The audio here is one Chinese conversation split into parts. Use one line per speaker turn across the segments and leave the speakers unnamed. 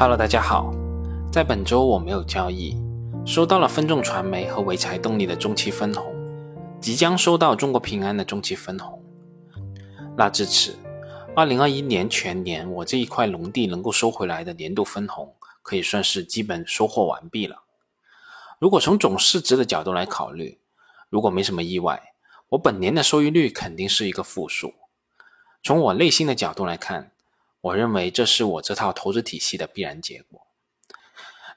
Hello，大家好。在本周我没有交易，收到了分众传媒和潍柴动力的中期分红，即将收到中国平安的中期分红。那至此，二零二一年全年我这一块农地能够收回来的年度分红，可以算是基本收获完毕了。如果从总市值的角度来考虑，如果没什么意外，我本年的收益率肯定是一个负数。从我内心的角度来看，我认为这是我这套投资体系的必然结果。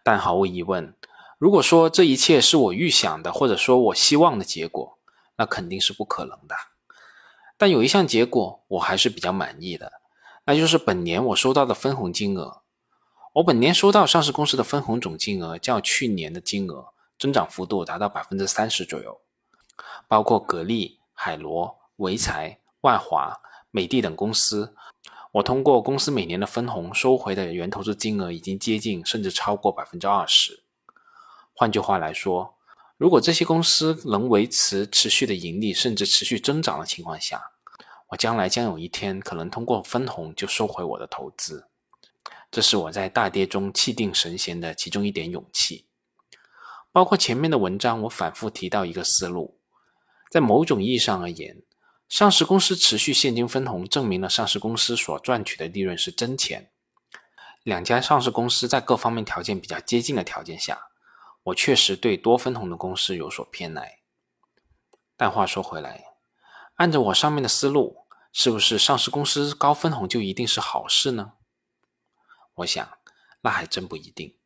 但毫无疑问，如果说这一切是我预想的，或者说我希望的结果，那肯定是不可能的。但有一项结果我还是比较满意的，那就是本年我收到的分红金额。我本年收到上市公司的分红总金额较去年的金额增长幅度达到百分之三十左右，包括格力、海螺、潍柴、万华。美的等公司，我通过公司每年的分红收回的原投资金额已经接近甚至超过百分之二十。换句话来说，如果这些公司能维持持续的盈利，甚至持续增长的情况下，我将来将有一天可能通过分红就收回我的投资。这是我在大跌中气定神闲的其中一点勇气。包括前面的文章，我反复提到一个思路，在某种意义上而言。上市公司持续现金分红，证明了上市公司所赚取的利润是真钱。两家上市公司在各方面条件比较接近的条件下，我确实对多分红的公司有所偏爱。但话说回来，按照我上面的思路，是不是上市公司高分红就一定是好事呢？我想，那还真不一定。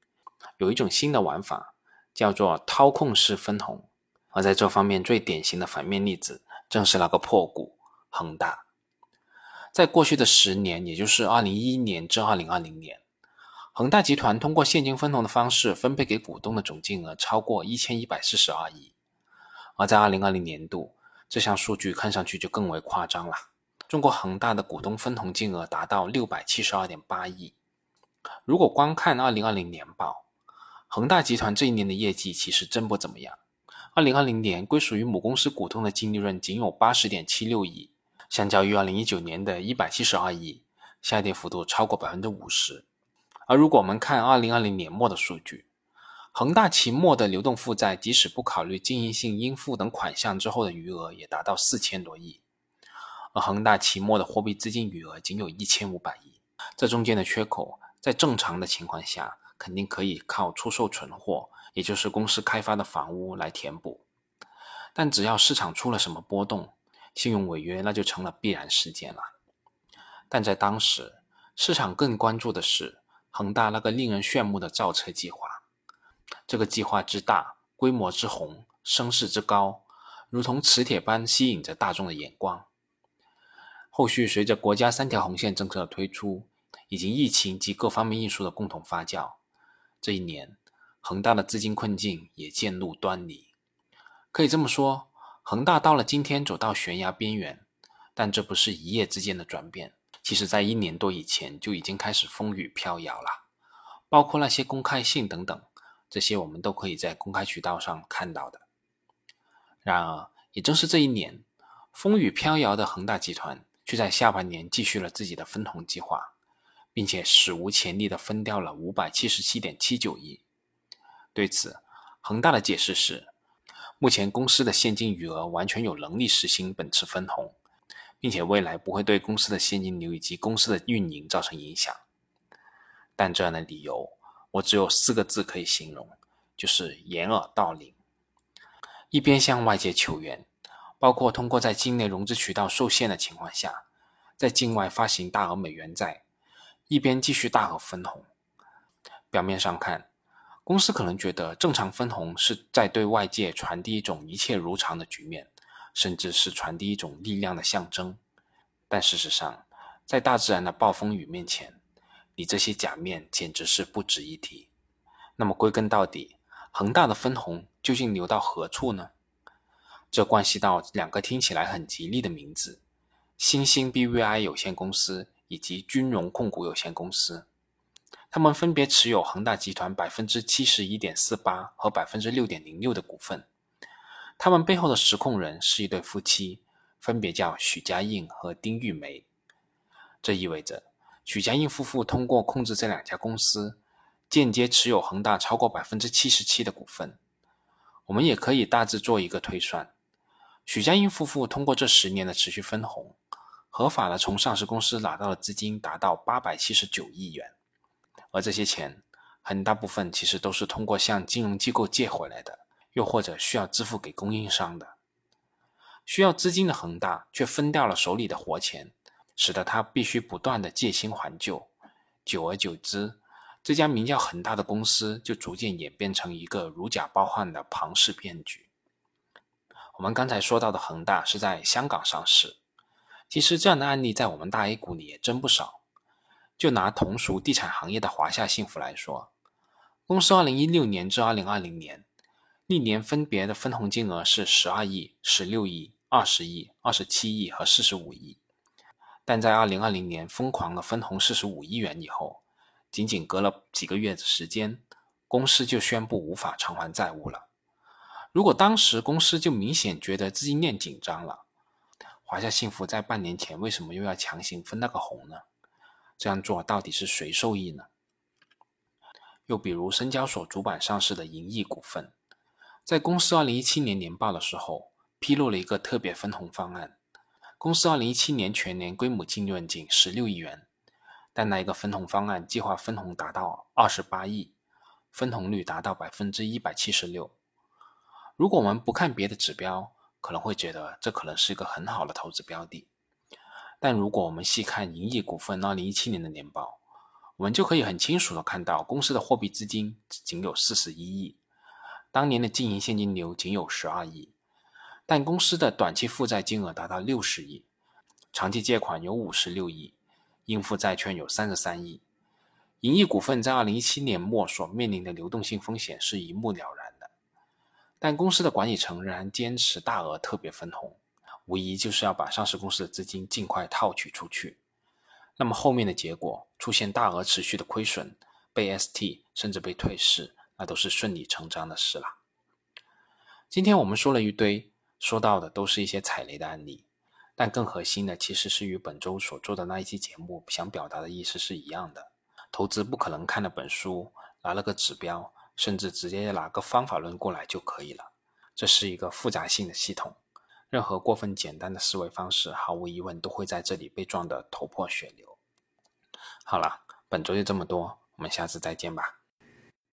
有一种新的玩法，叫做掏空式分红，而在这方面最典型的反面例子。正是那个破股恒大，在过去的十年，也就是二零一一年至二零二零年，恒大集团通过现金分红的方式分配给股东的总金额超过一千一百四十二亿。而在二零二零年度，这项数据看上去就更为夸张了。中国恒大的股东分红金额达到六百七十二点八亿。如果光看二零二零年报，恒大集团这一年的业绩其实真不怎么样。二零二零年归属于母公司股东的净利润仅有八十点七六亿，相较于二零一九年的一百七十二亿，下跌幅度超过百分之五十。而如果我们看二零二零年末的数据，恒大期末的流动负债，即使不考虑经营性应付等款项之后的余额，也达到四千多亿，而恒大期末的货币资金余额仅有一千五百亿。这中间的缺口，在正常的情况下，肯定可以靠出售存货。也就是公司开发的房屋来填补，但只要市场出了什么波动，信用违约那就成了必然事件了。但在当时，市场更关注的是恒大那个令人炫目的造车计划。这个计划之大，规模之宏，声势之高，如同磁铁般吸引着大众的眼光。后续随着国家三条红线政策的推出，以及疫情及各方面因素的共同发酵，这一年。恒大的资金困境也渐露端倪，可以这么说，恒大到了今天走到悬崖边缘，但这不是一夜之间的转变，其实在一年多以前就已经开始风雨飘摇了，包括那些公开信等等，这些我们都可以在公开渠道上看到的。然而，也正是这一年，风雨飘摇的恒大集团却在下半年继续了自己的分红计划，并且史无前例的分掉了五百七十七点七九亿。对此，恒大的解释是，目前公司的现金余额完全有能力实行本次分红，并且未来不会对公司的现金流以及公司的运营造成影响。但这样的理由，我只有四个字可以形容，就是掩耳盗铃。一边向外界求援，包括通过在境内融资渠道受限的情况下，在境外发行大额美元债，一边继续大额分红。表面上看，公司可能觉得正常分红是在对外界传递一种一切如常的局面，甚至是传递一种力量的象征。但事实上，在大自然的暴风雨面前，你这些假面简直是不值一提。那么归根到底，恒大的分红究竟流到何处呢？这关系到两个听起来很吉利的名字：新兴 BVI 有限公司以及君融控股有限公司。他们分别持有恒大集团百分之七十一点四八和百分之六点零六的股份。他们背后的实控人是一对夫妻，分别叫许家印和丁玉梅。这意味着，许家印夫妇通过控制这两家公司，间接持有恒大超过百分之七十七的股份。我们也可以大致做一个推算：许家印夫妇通过这十年的持续分红，合法的从上市公司拿到的资金达到八百七十九亿元，而这些钱很大部分其实都是通过向金融机构借回来的，又或者需要支付给供应商的。需要资金的恒大却分掉了手里的活钱。使得他必须不断的借新还旧，久而久之，这家名叫恒大的公司就逐渐演变成一个如假包换的庞氏骗局。我们刚才说到的恒大是在香港上市，其实这样的案例在我们大 A 股里也真不少。就拿同属地产行业的华夏幸福来说，公司2016年至2020年历年分别的分红金额是12亿、16亿、20亿、27亿和45亿。但在二零二零年疯狂的分红四十五亿元以后，仅仅隔了几个月的时间，公司就宣布无法偿还债务了。如果当时公司就明显觉得资金链紧张了，华夏幸福在半年前为什么又要强行分那个红呢？这样做到底是谁受益呢？又比如深交所主板上市的银翼股份，在公司二零一七年年报的时候披露了一个特别分红方案。公司二零一七年全年规模净利润仅十六亿元，但那一个分红方案计划分红达到二十八亿，分红率达到百分之一百七十六。如果我们不看别的指标，可能会觉得这可能是一个很好的投资标的。但如果我们细看银翼股份二零一七年的年报，我们就可以很清楚的看到，公司的货币资金仅有四十一亿，当年的经营现金流仅有十二亿。但公司的短期负债金额达到六十亿，长期借款有五十六亿，应付债券有三十三亿。银翼股份在二零一七年末所面临的流动性风险是一目了然，但公司的管理层仍然坚持大额特别分红，无疑就是要把上市公司的资金尽快套取出去。那么后面的结果出现大额持续的亏损，被 ST 甚至被退市，那都是顺理成章的事了。今天我们说了一堆。说到的都是一些踩雷的案例，但更核心的其实是与本周所做的那一期节目想表达的意思是一样的。投资不可能看了本书，拿了个指标，甚至直接拿个方法论过来就可以了。这是一个复杂性的系统，任何过分简单的思维方式，毫无疑问都会在这里被撞得头破血流。好了，本周就这么多，我们下次再见吧。